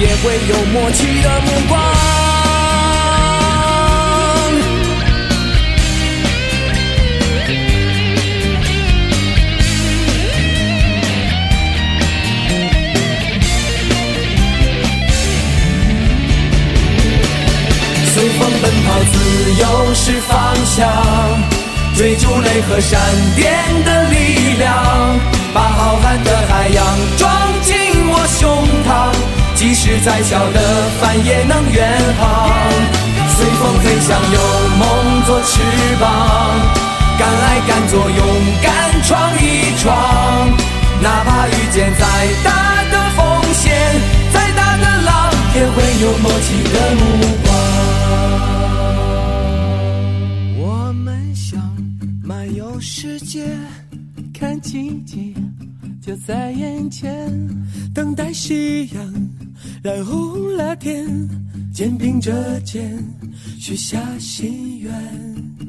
也会有默契的目光。随风奔跑，自由是方向，追逐雷和闪电的即使再小的帆也能远航。随风飞翔，有梦做翅膀，敢爱敢做，勇敢闯一闯，哪怕遇见再大的风险，再大的浪，也会有默契的目光。我们想漫游世界，看奇迹就在眼前，等待夕阳染红了天，肩并着肩许下心愿。